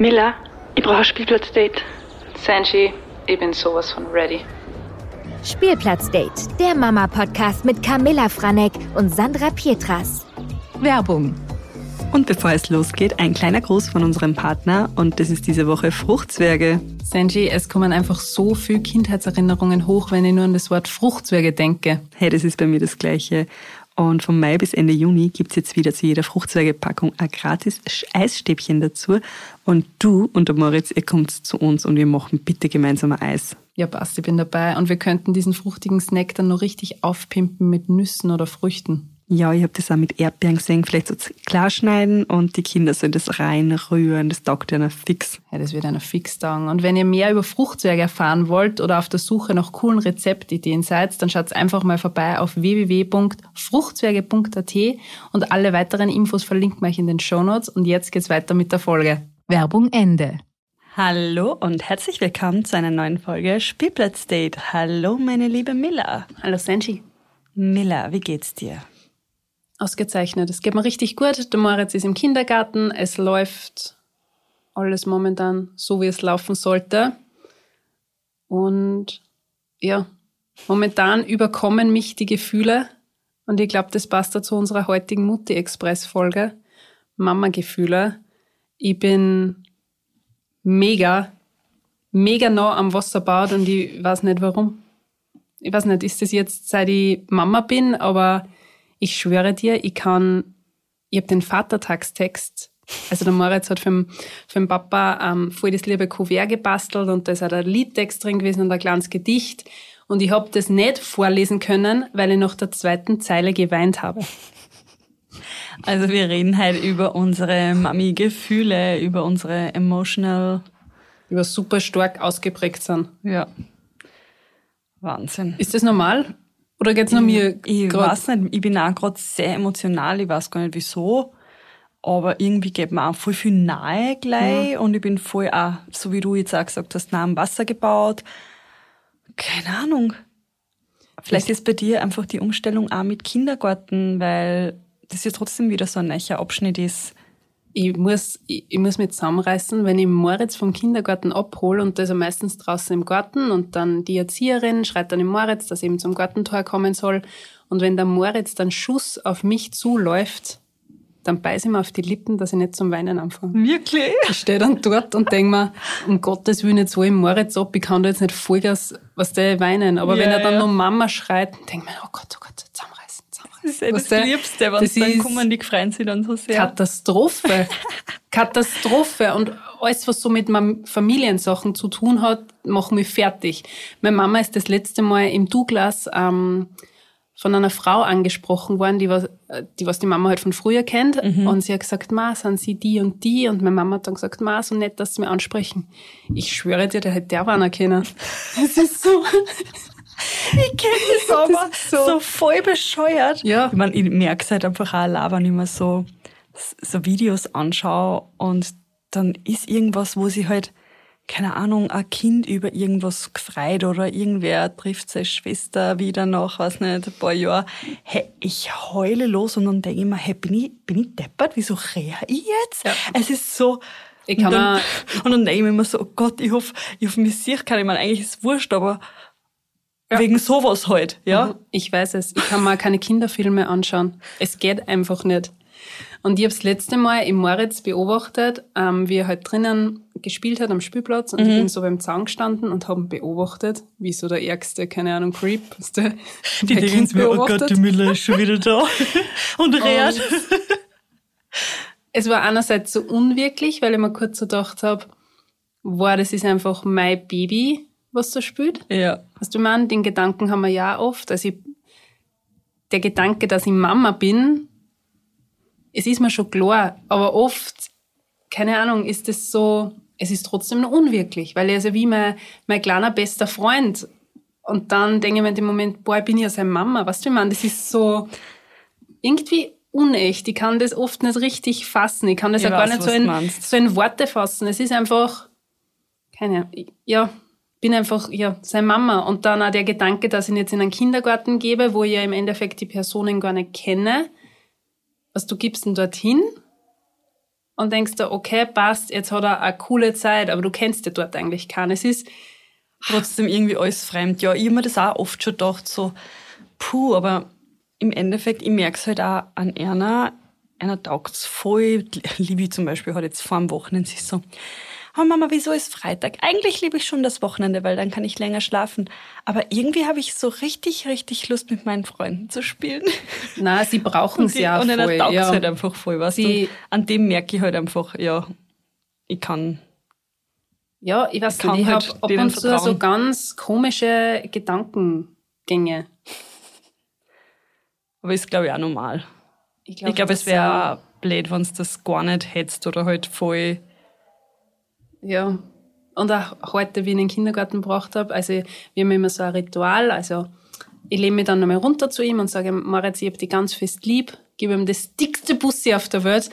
Miller, ich brauche ein Spielplatzdate. Sanji, ich bin sowas von ready. Spielplatzdate, der Mama-Podcast mit Camilla Franek und Sandra Pietras. Werbung. Und bevor es losgeht, ein kleiner Gruß von unserem Partner und das ist diese Woche Fruchtzwerge. Sanji, es kommen einfach so viele Kindheitserinnerungen hoch, wenn ich nur an das Wort Fruchtzwerge denke. Hey, das ist bei mir das Gleiche. Und vom Mai bis Ende Juni gibt's jetzt wieder zu jeder Fruchtzwergepackung ein gratis Eisstäbchen dazu. Und du und der Moritz, ihr kommt zu uns und wir machen bitte gemeinsam ein Eis. Ja, passt, ich bin dabei. Und wir könnten diesen fruchtigen Snack dann noch richtig aufpimpen mit Nüssen oder Früchten. Ja, ich habe das auch mit Erdbeeren gesehen, vielleicht so klar schneiden und die Kinder sollen das reinrühren, das taugt einer fix. Ja, das wird einer fix taugen. Und wenn ihr mehr über Fruchtzwerge erfahren wollt oder auf der Suche nach coolen Rezeptideen seid, dann schaut einfach mal vorbei auf www.fruchtzwerge.at und alle weiteren Infos verlinken wir euch in den Shownotes. Und jetzt geht's weiter mit der Folge. Werbung Ende. Hallo und herzlich willkommen zu einer neuen Folge Spielplatzdate. Hallo, meine liebe Miller. Hallo Sanji. Miller, wie geht's dir? Ausgezeichnet. Es geht mir richtig gut. Der Moritz ist im Kindergarten. Es läuft alles momentan so, wie es laufen sollte. Und ja, momentan überkommen mich die Gefühle. Und ich glaube, das passt da zu unserer heutigen Mutti-Express-Folge. Mama-Gefühle. Ich bin mega, mega nah am Wasserbad und ich weiß nicht warum. Ich weiß nicht, ist das jetzt, seit ich Mama bin, aber ich schwöre dir, ich kann, ich habe den Vatertagstext, also der Moritz hat für den, für den Papa ähm, voll das liebe Kuvert gebastelt und da ist auch der Liedtext drin gewesen und ein kleines Gedicht. Und ich habe das nicht vorlesen können, weil ich nach der zweiten Zeile geweint habe. Also wir reden halt über unsere Mami-Gefühle, über unsere emotional... Über super stark ausgeprägt sind. Ja. Wahnsinn. Ist das normal? Oder geht's nur mir Ich grad? weiß nicht, ich bin auch gerade sehr emotional, ich weiß gar nicht wieso. Aber irgendwie geht mir auch voll viel nahe gleich und ich bin voll auch, so wie du jetzt auch gesagt hast, nah am Wasser gebaut. Keine Ahnung. Vielleicht ist bei dir einfach die Umstellung auch mit Kindergarten, weil das ja trotzdem wieder so ein neuer Abschnitt ist. Ich muss, ich, ich muss mich zusammenreißen, wenn ich Moritz vom Kindergarten abhole und da ist er meistens draußen im Garten und dann die Erzieherin schreit dann dem Moritz, dass er eben zum Gartentor kommen soll. Und wenn der Moritz dann Schuss auf mich zuläuft, dann beiß ich mir auf die Lippen, dass ich nicht zum Weinen anfange. Wirklich? Ich stehe dann dort und denk mir, um Gottes Willen, jetzt hol ich Moritz ab, ich kann da jetzt nicht Vollgas, was der weinen. Aber Ja, wenn er dann ja. noch Mama schreit, denk mir, oh Gott, oh Gott, zusammenreißen. Das ist eh das du, Liebste, wenn das sie dann kommen, die freuen sich dann so sehr. Katastrophe. Katastrophe. Und alles, was so mit Familiensachen zu tun hat, macht mich fertig. Meine Mama ist das letzte Mal im Douglas ähm, von einer Frau angesprochen worden, die was, die was die Mama halt von früher kennt. Und sie hat gesagt, Ma, sind sie die und die? Und meine Mama hat dann gesagt, Ma, so nett, dass sie mir ansprechen. Ich schwöre dir, der hätte der einer kennen. Es ist so. Ich kenne das aber so- so, voll bescheuert. Ja. Ich meine, ich merke es halt einfach auch allein, wenn ich mir so, so Videos anschaue und dann ist irgendwas, wo sie halt, keine Ahnung, ein Kind über irgendwas gefreut oder irgendwer trifft seine Schwester wieder nach, weiß nicht, ein paar Jahren. Hey, ich heule los und dann denke ich mir, hey, bin ich, bin ich deppert? Wieso rehe ich jetzt? Ja. Es ist so, Ich kann und, dann, und dann denke ich mir immer so, oh Gott, ich hoffe, ich hoffe, mich sieht keiner. Ich meine, eigentlich ist es wurscht, aber wegen sowas halt, ja. Ich weiß es. Ich kann mir auch keine Kinderfilme anschauen. Es geht einfach nicht. Und ich habe das letzte Mal im Moritz beobachtet, ähm, wie er halt drinnen gespielt hat am Spielplatz und ich bin so beim Zaun gestanden und habe ihn beobachtet, wie so der ärgste, keine Ahnung, Creep, was der Die denken mir, oh Gott, die Miller ist schon wieder da. Und redet. Es war einerseits so unwirklich, weil ich mir kurz so gedacht habe, wow, das ist einfach mein Baby, was da spielt. Ja. Weißt du, ich meine, den Gedanken haben wir ja oft. Also ich, der Gedanke, dass ich Mama bin, es ist mir schon klar, aber oft, keine Ahnung, ist es so, es ist trotzdem noch unwirklich, weil er ist ja wie mein, mein kleiner bester Freund. Und dann denke ich mir in dem Moment, boah, ich bin ja seine Mama. Weißt du, ich meine, das ist so irgendwie unecht. Ich kann das oft nicht richtig fassen. Ich kann das Ich auch gar weiß, nicht was so in, so in Worte fassen. Es ist einfach, keine Ahnung, ja, bin einfach, ja, seine Mama. Und dann auch der Gedanke, dass ich ihn jetzt in einen Kindergarten gebe, wo ich ja im Endeffekt die Personen gar nicht kenne. Was du gibst ihn dorthin? und denkst du, okay, passt, jetzt hat er eine coole Zeit, aber du kennst ja dort eigentlich keinen. Es ist, Trotzdem irgendwie alles fremd. Ja, ich hab mir das auch oft schon gedacht, so, puh, aber im Endeffekt, ich merk's halt auch an Erna, einer taugt's voll. Libi zum Beispiel hat jetzt vor dem Wochenende sich so, oh Mama, wieso ist Freitag? Eigentlich liebe ich schon das Wochenende, weil dann kann ich länger schlafen. Aber irgendwie habe ich so richtig, richtig Lust, mit meinen Freunden zu spielen. na, sie brauchen es ja und voll. einer taugt's ja. halt einfach voll, du? Die- Und An dem merke ich halt einfach, ja, ich kann. Ja, ich weiß nicht, ich halt habe ab und zu so ganz komische Gedankengänge. Aber ist, glaube ich, auch normal. Ich glaube, Ich glaube, es wäre blöd, wenn das gar nicht hättest oder halt voll. Ja. Und auch heute, wie ich ihn in den Kindergarten gebracht habe, also wir haben immer so ein Ritual, also ich lehne mich dann nochmal runter zu ihm und sage, Moritz, ich hab dich ganz fest lieb, gebe ihm das dickste Bussi auf der Welt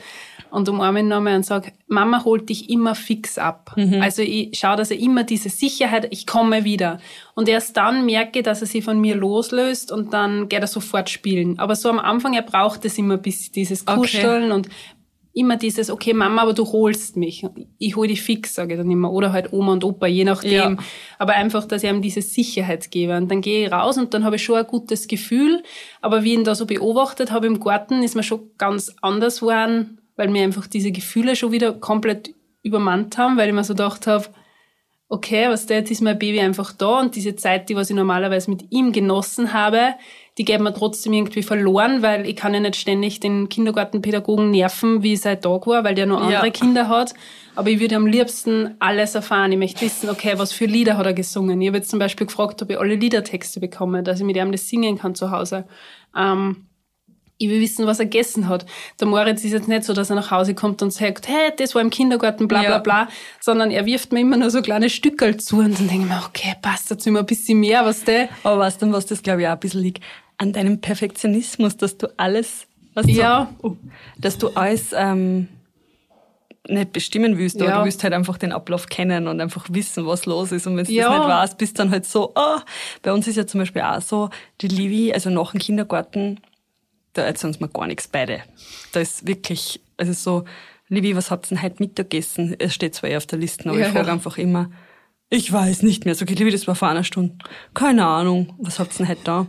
und umarme ihn nochmal und sage, Mama holt dich immer fix ab. Also ich schaue, dass er immer diese Sicherheit, ich komme wieder. Und erst dann merke ich, dass er sich von mir loslöst und dann geht er sofort spielen. Aber so am Anfang, er braucht es immer bis dieses Okay. Kuscheln und immer dieses, okay, Mama, aber du holst mich. Ich hol dich fix, sage ich dann immer. Oder halt Oma und Opa, je nachdem. Ja. Aber einfach, dass ich ihm diese Sicherheit gebe. Und dann gehe ich raus und dann habe ich schon ein gutes Gefühl. Aber wie ich ihn da so beobachtet habe im Garten, ist mir schon ganz anders geworden, weil mir einfach diese Gefühle schon wieder komplett übermannt haben, weil ich mir so gedacht habe, okay, was der, jetzt ist mein Baby einfach da und diese Zeit, die was ich normalerweise mit ihm genossen habe, die geht mir trotzdem irgendwie verloren, weil ich kann ja nicht ständig den Kindergartenpädagogen nerven, wie seit Tag war, weil der noch andere Ja. Kinder hat. Aber ich würde am liebsten alles erfahren. Ich möchte wissen, okay, was für Lieder hat er gesungen. Ich habe jetzt zum Beispiel gefragt, ob ich alle Liedertexte bekomme, dass ich mit ihm das singen kann zu Hause. Ähm, ich will wissen, was er gegessen hat. Der Moritz ist jetzt nicht so, dass er nach Hause kommt und sagt, hey, das war im Kindergarten, bla bla Ja. bla, sondern er wirft mir immer nur so kleine Stückel zu und dann denke ich mir, okay, passt dazu immer ein bisschen mehr, was der. Aber weißt du, was das, glaube ich, auch ein bisschen liegt? An deinem Perfektionismus, dass du alles, was Ja. so, oh, dass du alles ähm, nicht bestimmen willst, aber Ja. du willst halt einfach den Ablauf kennen und einfach wissen, was los ist. Und wenn du Ja. das nicht weißt, bist dann halt so, oh. Bei uns ist ja zum Beispiel auch so, die Livi, also nach dem Kindergarten, da erzählen sie mir gar nichts beide. Da ist wirklich, also so, Livi, was habt ihr denn heute Mittag gegessen? Es steht zwar eh auf der Liste, aber Ja, ich frage einfach immer, ich weiß nicht mehr. So, okay, Livi, das war vor einer Stunde. Keine Ahnung. Was habt ihr denn heute da?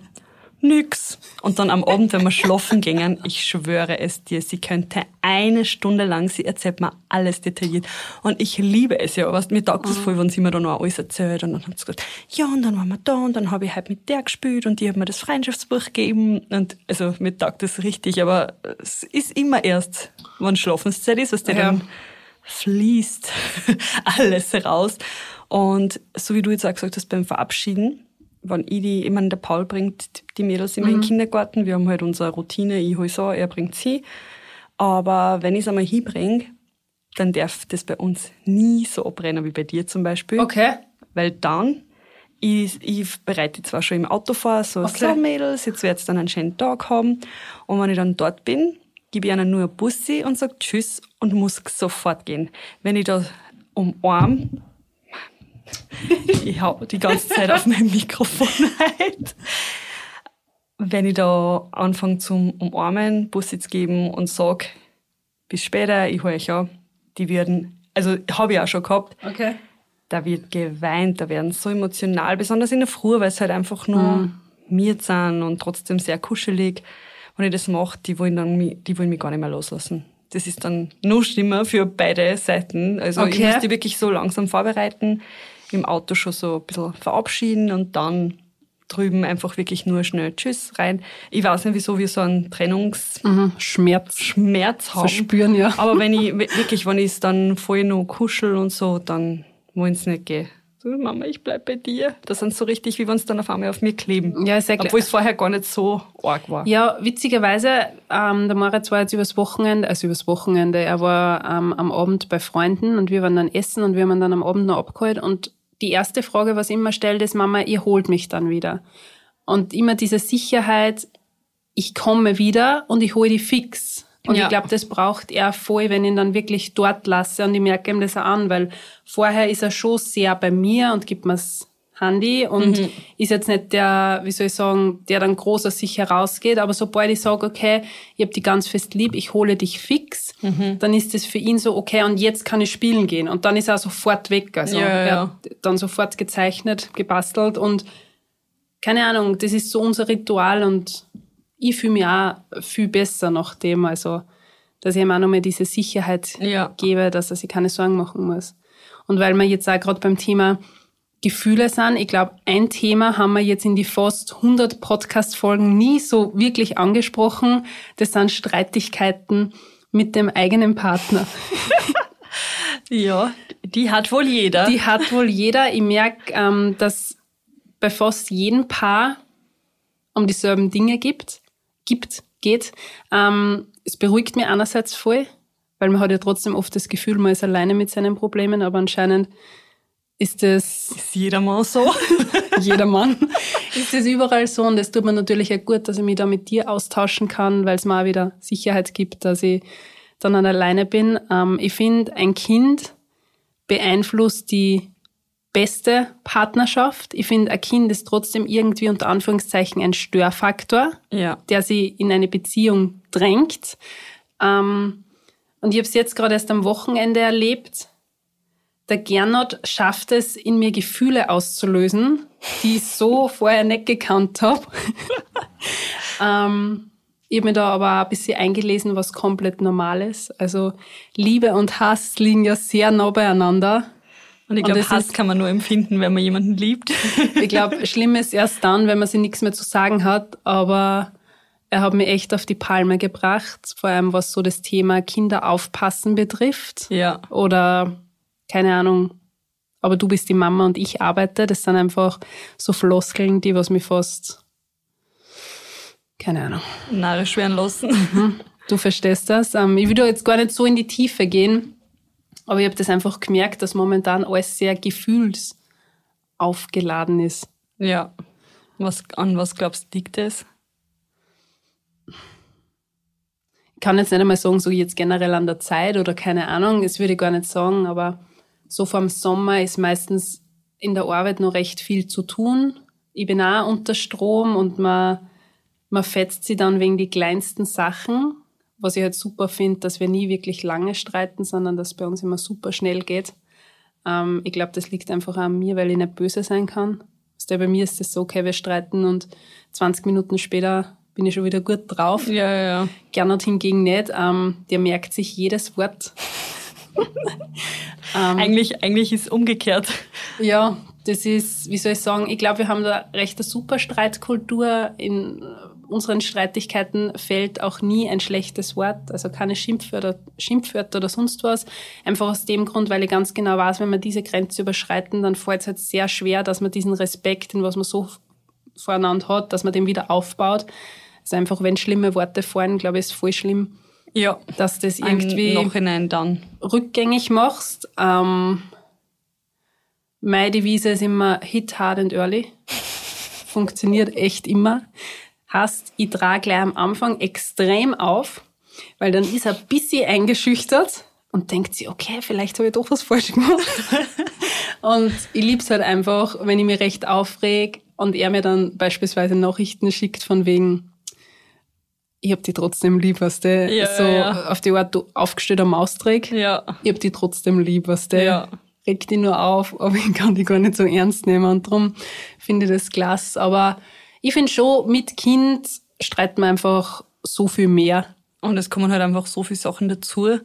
Nix. Und dann am Abend, wenn wir schlafen gingen, ich schwöre es dir, sie könnte eine Stunde lang, sie erzählt mir alles detailliert. Und ich liebe es ja, weißt, mir taugt es voll, wenn sie mir dann noch alles erzählt. Und dann hat sie gesagt, ja, und dann waren wir da, und dann habe ich halt mit der gespielt, und die hat mir das Freundschaftsbuch gegeben. Und, also, mir taugt das richtig, aber es ist immer erst, wenn Schlafenszeit ist, was der Ja. dann fließt alles raus. Und so wie du jetzt auch gesagt hast, beim Verabschieden, wenn ich die, ich meine, der Paul bringt die Mädels immer in den Kindergarten, wir haben halt unsere Routine, ich hol so, er bringt sie. Aber wenn ich es einmal hinbringe, dann darf das bei uns nie so abrennen wie bei dir zum Beispiel. Okay. Weil dann, ich, ich bereite zwar schon im Auto vor, so, Okay. so Mädels, jetzt wird's dann einen schönen Tag haben. Und wenn ich dann dort bin, gebe ich ihnen nur ein Bussi und sage Tschüss und muss sofort gehen. Wenn ich da umarm, ich hau die ganze Zeit auf mein Mikrofon halt. Wenn ich da anfange zum Umarmen, Bussi zu geben und sag, bis später, ich hole euch an, die werden, also habe ich auch schon gehabt, Okay. da wird geweint, da werden so emotional, besonders in der Früh, weil es halt einfach nur Mhm. mir sind und trotzdem sehr kuschelig. Wenn ich das mache, die wollen dann, die wollen mich gar nicht mehr loslassen. Das ist dann noch schlimmer für beide Seiten. Also ich Okay. muss die wirklich so langsam vorbereiten, im Auto schon so ein bisschen verabschieden und dann drüben einfach wirklich nur schnell Tschüss rein. Ich weiß nicht, wieso wir so einen Trennungs Mhm. Schmerz. Haben. Verspüren, ja. Aber wenn ich wirklich, wenn ich es dann voll noch kuschel und so, dann wollen sie nicht gehen. So, Mama, ich bleib bei dir. Das sind so richtig, wie wenn es dann auf einmal auf mir kleben. Ja, ja klar. Obwohl es vorher gar nicht so arg war. Ja, witzigerweise, ähm, der Moritz war jetzt übers Wochenende, also übers Wochenende, er war ähm, am Abend bei Freunden und wir waren dann essen und wir haben ihn dann am Abend noch abgeholt und die erste Frage, was er immer stellt, ist, Mama, ihr holt mich dann wieder. Und immer diese Sicherheit, ich komme wieder und ich hole die fix. Und Ja. ich glaube, das braucht er voll, wenn ich ihn dann wirklich dort lasse und ich merke ihm das auch an, weil vorher ist er schon sehr bei mir und gibt mir's Handy und ist jetzt nicht der, wie soll ich sagen, der dann groß aus sich herausgeht, aber sobald ich sage, okay, ich hab die ganz fest lieb, ich hole dich fix, dann ist das für ihn so, okay, und jetzt kann ich spielen gehen. Und dann ist er sofort weg. Also Ja, ja, er ja. hat dann sofort gezeichnet, gebastelt und keine Ahnung, das ist so unser Ritual und ich fühle mich auch viel besser nach dem, also dass ich ihm auch nochmal diese Sicherheit Ja. gebe, dass er sich keine Sorgen machen muss. Und weil wir jetzt auch gerade beim Thema Gefühle sind, ich glaube, ein Thema haben wir jetzt in die fast 100 Podcast-Folgen nie so wirklich angesprochen, das sind Streitigkeiten mit dem eigenen Partner. Ja, die hat wohl jeder. Die hat wohl jeder. Ich merke, ähm, dass bei fast jedem Paar um dieselben Dinge gibt, gibt, geht. Ähm, es beruhigt mich einerseits voll, weil man hat ja trotzdem oft das Gefühl, man ist alleine mit seinen Problemen, aber anscheinend ist das ist jedermann so. jeder Mann. ist das überall so und es tut mir natürlich auch gut, dass ich mich da mit dir austauschen kann, weil es mir auch wieder Sicherheit gibt, dass ich dann an alleine bin. Ähm, ich finde, ein Kind beeinflusst die beste Partnerschaft. Ich finde, ein Kind ist trotzdem irgendwie unter Anführungszeichen ein Störfaktor, ja. der sie in eine Beziehung drängt. Ähm, und ich habe es jetzt gerade erst am Wochenende erlebt. Der Gernot schafft es, in mir Gefühle auszulösen, die ich so vorher nicht gekannt habe. ähm, ich habe mir da aber ein bisschen eingelesen, was komplett normal ist. Also Liebe und Hass liegen ja sehr nah beieinander. Und ich glaube, das Hass ist- kann man nur empfinden, wenn man jemanden liebt. Ich glaube, schlimm ist erst dann, wenn man sich nichts mehr zu sagen hat, aber er hat mich echt auf die Palme gebracht, vor allem was so das Thema Kinder aufpassen betrifft. ja. Oder keine Ahnung, aber du bist die Mama und ich arbeite. Das sind einfach so Floskeln, die was mich fast, keine Ahnung. Narrisch werden lassen. Du verstehst das. Ähm, ich will da jetzt gar nicht so in die Tiefe gehen, aber ich habe das einfach gemerkt, dass momentan alles sehr gefühlsaufgeladen ist. Ja. Was, an was glaubst du, liegt es? Ich kann jetzt nicht einmal sagen, so jetzt generell an der Zeit oder keine Ahnung, das würde ich gar nicht sagen, aber so vor dem Sommer ist meistens in der Arbeit noch recht viel zu tun. Ich bin auch unter Strom und man, man fetzt sie dann wegen die kleinsten Sachen, was ich halt super finde, dass wir nie wirklich lange streiten, sondern dass bei uns immer super schnell geht. Ähm, ich glaube, das liegt einfach an mir, weil ich nicht böse sein kann. Du, bei mir ist es so, okay, wir streiten und 20 Minuten später bin ich schon wieder gut drauf. Ja, ja, ja. Gernot hingegen nicht. Ähm, der merkt sich jedes Wort. Eigentlich, eigentlich ist es umgekehrt. Ja, das ist, wie soll ich sagen, ich glaube, wir haben da recht eine super Streitkultur. In unseren Streitigkeiten fällt auch nie ein schlechtes Wort, also keine Schimpfwörter, Schimpfwörter oder sonst was. Einfach aus dem Grund, weil ich ganz genau weiß, wenn wir diese Grenze überschreiten, dann fällt es halt sehr schwer, dass man diesen Respekt, den was man so voreinander hat, dass man den wieder aufbaut. Also einfach, wenn schlimme Worte fallen, glaube ich, ist voll schlimm, Ja. dass das Irgendwie. Nachhinein dann. rückgängig machst. Ähm, meine Devise ist immer hit hard and early. Funktioniert echt immer. Heißt, ich trage gleich am Anfang extrem auf, weil dann ist er ein bisschen eingeschüchtert und denkt sich, okay, vielleicht habe ich doch was falsch gemacht. und ich lieb's halt einfach, wenn ich mich recht aufreg und er mir dann beispielsweise Nachrichten schickt von wegen, ich hab die trotzdem lieb, was der Ja, so ja. auf die Art du aufgestellter Mausträg. Ja. Ich hab die trotzdem lieb, was der Ja. regt die nur auf, aber ich kann die gar nicht so ernst nehmen und darum finde ich das klasse. Aber ich finde schon, mit Kind streiten wir einfach so viel mehr. Und es kommen halt einfach so viele Sachen dazu,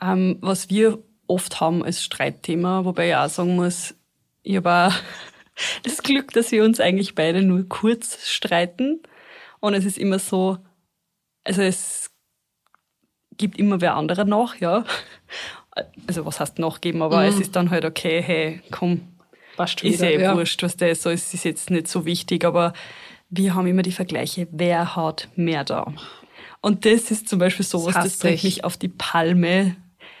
ähm, was wir oft haben als Streitthema, wobei ich auch sagen muss, ich habe auch das Glück, dass wir uns eigentlich beide nur kurz streiten. Und es ist immer so, also es gibt immer wer anderer nach, ja. Also was heißt nachgeben, aber es ist dann halt okay, hey, komm, Passt ist wieder, eh ja. wurscht, was der ist, so es ist jetzt nicht so wichtig, aber wir haben immer die Vergleiche, wer hat mehr da. Und das ist zum Beispiel sowas, das, hasse bringt ich. mich auf die Palme.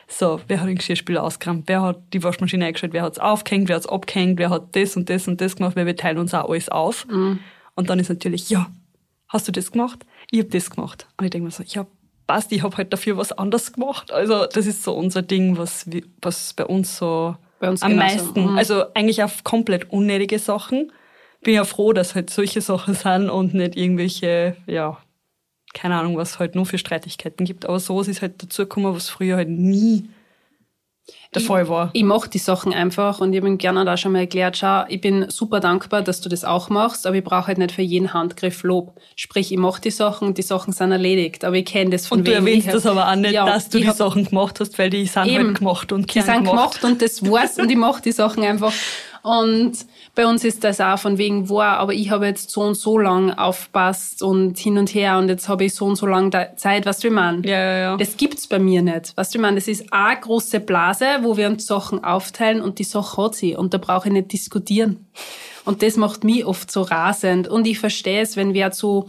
So, wer hat den Geschirrspüler ausgeräumt, wer hat die Waschmaschine eingeschaltet, wer hat's aufgehängt, wer hat's abgehängt, wer hat das und das und das gemacht, weil wir teilen uns auch alles auf. Mhm. Und dann ist natürlich, ja, hast du das gemacht? Ich hab das gemacht. Und ich denke mir so, ja, passt, ich hab halt dafür was anderes gemacht. Also das ist so unser Ding, was, was bei uns so Bei uns Am genauso. meisten. Mhm. Also eigentlich auf komplett unnötige Sachen. Bin ja froh, dass halt solche Sachen sind und nicht irgendwelche, ja, keine Ahnung, was halt nur für Streitigkeiten gibt. Aber so ist halt dazu gekommen, was früher halt nie der Fall war. Ich mache die Sachen einfach und ich habe ihm gerne da schon mal erklärt, schau, ich bin super dankbar, dass du das auch machst, aber ich brauche halt nicht für jeden Handgriff Lob. Sprich, ich mache die Sachen und die Sachen sind erledigt, aber ich kenne das von Und du erwähnst ich das hab- aber auch nicht, Ja, dass du die hab- Sachen gemacht hast, weil die sind Eben. halt gemacht und Die sind gemacht und das war's und ich mache die Sachen einfach. Und bei uns ist das auch von wegen war, aber ich habe jetzt so und so lang aufpasst und hin und her und jetzt habe ich so und so lang da- Zeit, was du ich meine? Ja, ja, ja. Das gibt's bei mir nicht. Was du ich meine? Das ist eine große Blase, wo wir uns Sachen aufteilen und die Sache hat sie und da brauche ich nicht diskutieren. Und das macht mich oft so rasend und ich verstehe es, wenn wer zu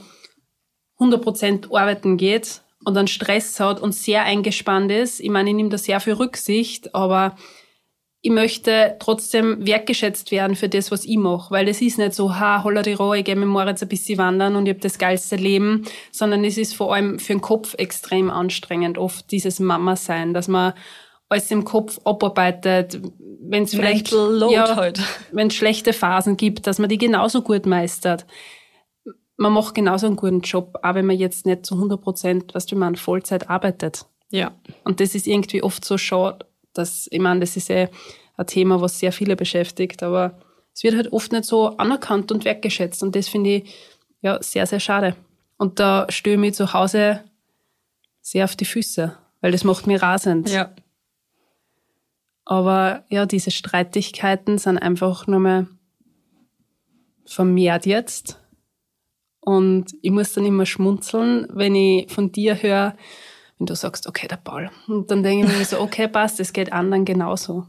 100% arbeiten geht und dann Stress hat und sehr eingespannt ist. Ich meine, ich nehme da sehr viel Rücksicht, aber ich möchte trotzdem wertgeschätzt werden für das, was ich mache. Weil das ist nicht so, ha, holla die Roh, ich gehe mit Moritz ein bisschen wandern und ich habe das geilste Leben, sondern es ist vor allem für den Kopf extrem anstrengend, oft dieses Mama-Sein, dass man alles im Kopf abarbeitet, wenn es vielleicht ja, halt. wenn es schlechte Phasen gibt, dass man die genauso gut meistert. Man macht genauso einen guten Job, auch wenn man jetzt nicht zu 100 Prozent, was du meinst, Vollzeit arbeitet. Ja. Und das ist irgendwie oft so schade, dass, ich meine, das ist ja ein Thema, was sehr viele beschäftigt, aber es wird halt oft nicht so anerkannt und wertgeschätzt und das finde ich ja sehr, sehr schade. Und da störe ich mich zu Hause sehr auf die Füße, weil das macht mich rasend. Ja. Aber ja, diese Streitigkeiten sind einfach nur mal vermehrt jetzt. Und ich muss dann immer schmunzeln, wenn ich von dir höre, wenn du sagst, okay, der Paul. Und dann denke ich mir so, okay, passt, es geht anderen genauso.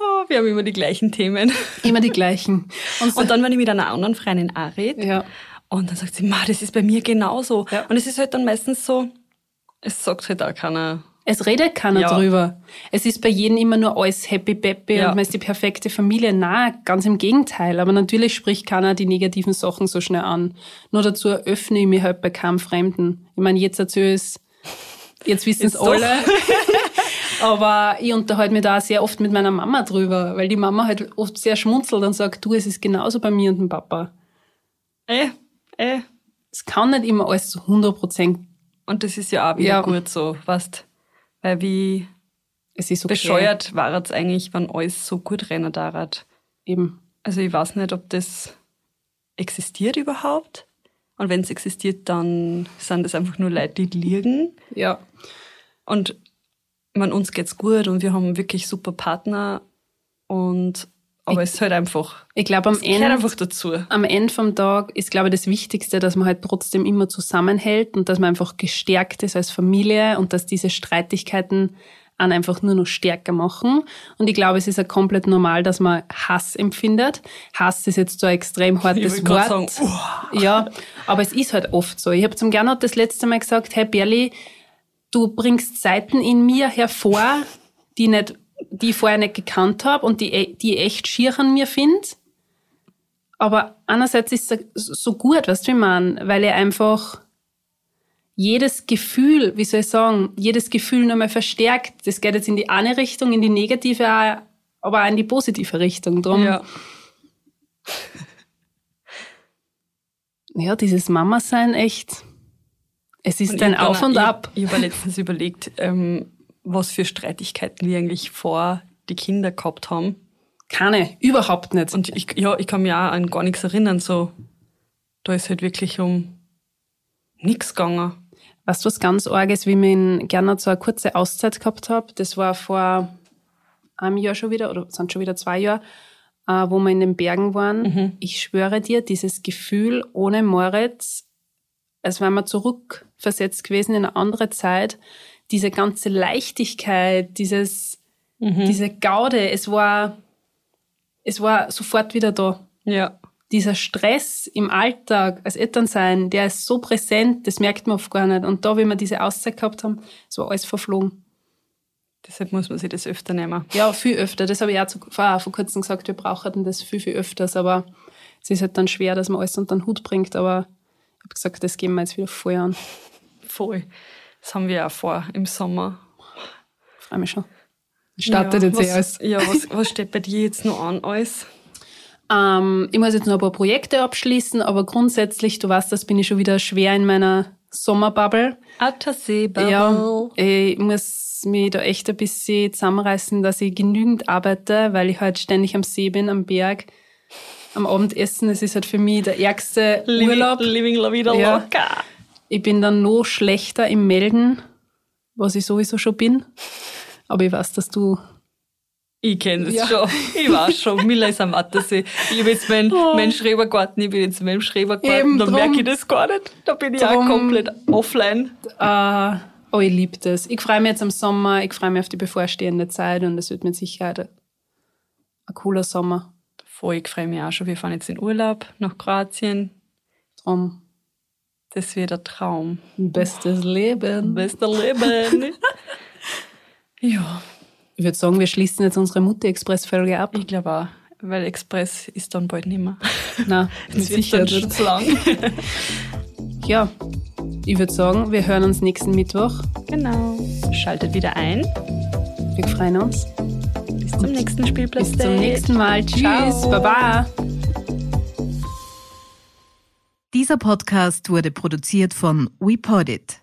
Oh, wir haben immer die gleichen Themen. Immer die gleichen. Und, Und dann, wenn ich mit einer anderen Freundin auch rede, ja, und dann sagt sie, ma, das ist bei mir genauso. Ja. Und es ist halt dann meistens so, es sagt halt auch keiner. es redet keiner Ja. drüber. Es ist bei jedem immer nur alles happy peppy Ja. und man ist die perfekte Familie. Na, ganz im Gegenteil. Aber natürlich spricht keiner die negativen Sachen so schnell an. Nur dazu öffne ich mich halt bei keinem Fremden. Ich meine, jetzt ich es, jetzt wissen es alle. Aber ich unterhalte mich da auch sehr oft mit meiner Mama drüber, weil die Mama halt oft sehr schmunzelt und sagt, du, es ist genauso bei mir und dem Papa. Eh, eh. Es kann nicht immer alles zu 100 Prozent, Und das ist ja auch wieder Ja. gut so, weißt Weil wie es ist okay. bescheuert war es eigentlich, wenn alles so gut rennen darat. Eben. Also ich weiß nicht, ob das existiert überhaupt. Und wenn es existiert, dann sind das einfach nur Leute, die liegen. Ja. Und ich meine, uns geht's gut und wir haben wirklich super Partner. Und aber es ist halt einfach, Ich glaube, am es gehört Ende einfach dazu. am Ende vom Tag ist, glaube ich, das Wichtigste, dass man halt trotzdem immer zusammenhält und dass man einfach gestärkt ist als Familie und dass diese Streitigkeiten einen einfach nur noch stärker machen. Und ich glaube, es ist ja komplett normal, dass man Hass empfindet. Hass ist jetzt so ein extrem hartes Ich Wort. sagen, Ja, aber es ist halt oft so. Ich habe zum Gernot das letzte Mal gesagt, hey Berli, du bringst Seiten in mir hervor, die nicht, die ich vorher nicht gekannt habe und die, die ich echt schier an mir finde. Aber einerseits ist es so gut, weißt du, ich meine, weil er einfach jedes Gefühl, wie soll ich sagen, jedes Gefühl nochmal verstärkt. Das geht jetzt in die eine Richtung, in die negative, aber auch in die positive Richtung. Drum, Ja. ja dieses Mama-Sein echt, es ist Und ein Auf dann- und Ab. Ich, ich habe letztens überlegt, ähm, was für Streitigkeiten wir eigentlich vor die Kinder gehabt haben. Keine, überhaupt nicht. Und ich, ja, ich kann mich auch an gar nichts erinnern. So, da ist halt wirklich um nichts gegangen. Weißt du, was ganz arg ist, wie ich in Gernot so eine kurze Auszeit gehabt habe? Das war vor einem Jahr schon wieder, oder sind schon wieder zwei Jahre, äh, wo wir in den Bergen waren. Ich schwöre dir, dieses Gefühl ohne Moritz, als wären wir zurückversetzt gewesen in eine andere Zeit, diese ganze Leichtigkeit, dieses, diese Gaude, es war, es war sofort wieder da Ja. Dieser Stress im Alltag als Elternsein, der ist so präsent, das merkt man oft gar nicht. Und da, wie wir diese Auszeit gehabt haben, ist war alles verflogen. Deshalb muss man sich das öfter nehmen. Ja, viel öfter. Das habe ich auch zu, vor kurzem gesagt, wir brauchen das viel, viel öfters. Aber es ist halt dann schwer, dass man alles unter den Hut bringt. Aber ich habe gesagt, das gehen wir jetzt wieder voll an. Voll. Das haben wir auch vor im Sommer. Freue mich schon. Startet ja, jetzt was, eh alles. Ja, was, was steht bei dir jetzt noch an alles? Ähm, ich muss jetzt noch ein paar Projekte abschließen, aber grundsätzlich, du weißt, das bin ich schon wieder schwer in meiner Sommerbubble. Attersee-Bubble. Ja, ich muss mich da echt ein bisschen zusammenreißen, dass ich genügend arbeite, weil ich halt ständig am See bin, am Berg, am Abendessen. Es ist halt für mich der ärgste Urlaub. Living la vida Ja. loca. Ich bin dann noch schlechter im Melden, was ich sowieso schon bin. Aber ich weiß, dass du Ich kenne das Ja. schon. Ich weiß schon. Miller ist am Attersee. Ich habe jetzt meinen, meinen Schrebergarten, ich bin jetzt in meinem Schrebergarten. Oh. Da merke ich das gar nicht. Da bin ich Drum. auch komplett offline. Äh, oh, ich liebe das. Ich freue mich jetzt am Sommer, ich freue mich auf die bevorstehende Zeit und es wird mit Sicherheit ein, ein cooler Sommer. Voll, ich freue mich auch schon. Wir fahren jetzt in Urlaub nach Kroatien. Drum, Das wird ein Traum. bestes Leben. Bester Leben. ja, Ich würde sagen, wir schließen jetzt unsere Mutter-Express-Folge ab. ich glaube auch. Weil Express ist dann bald nicht mehr. Na, mit Das wird Sicherheit dann schon zu lang. Ja, ich würde sagen, wir hören uns nächsten Mittwoch. genau. Schaltet wieder ein. Wir freuen uns. Bis zum nächsten Spielplatz. Bis zum nächsten Mal. Tschüss. Ciao. Baba. Dieser Podcast wurde produziert von WePodit.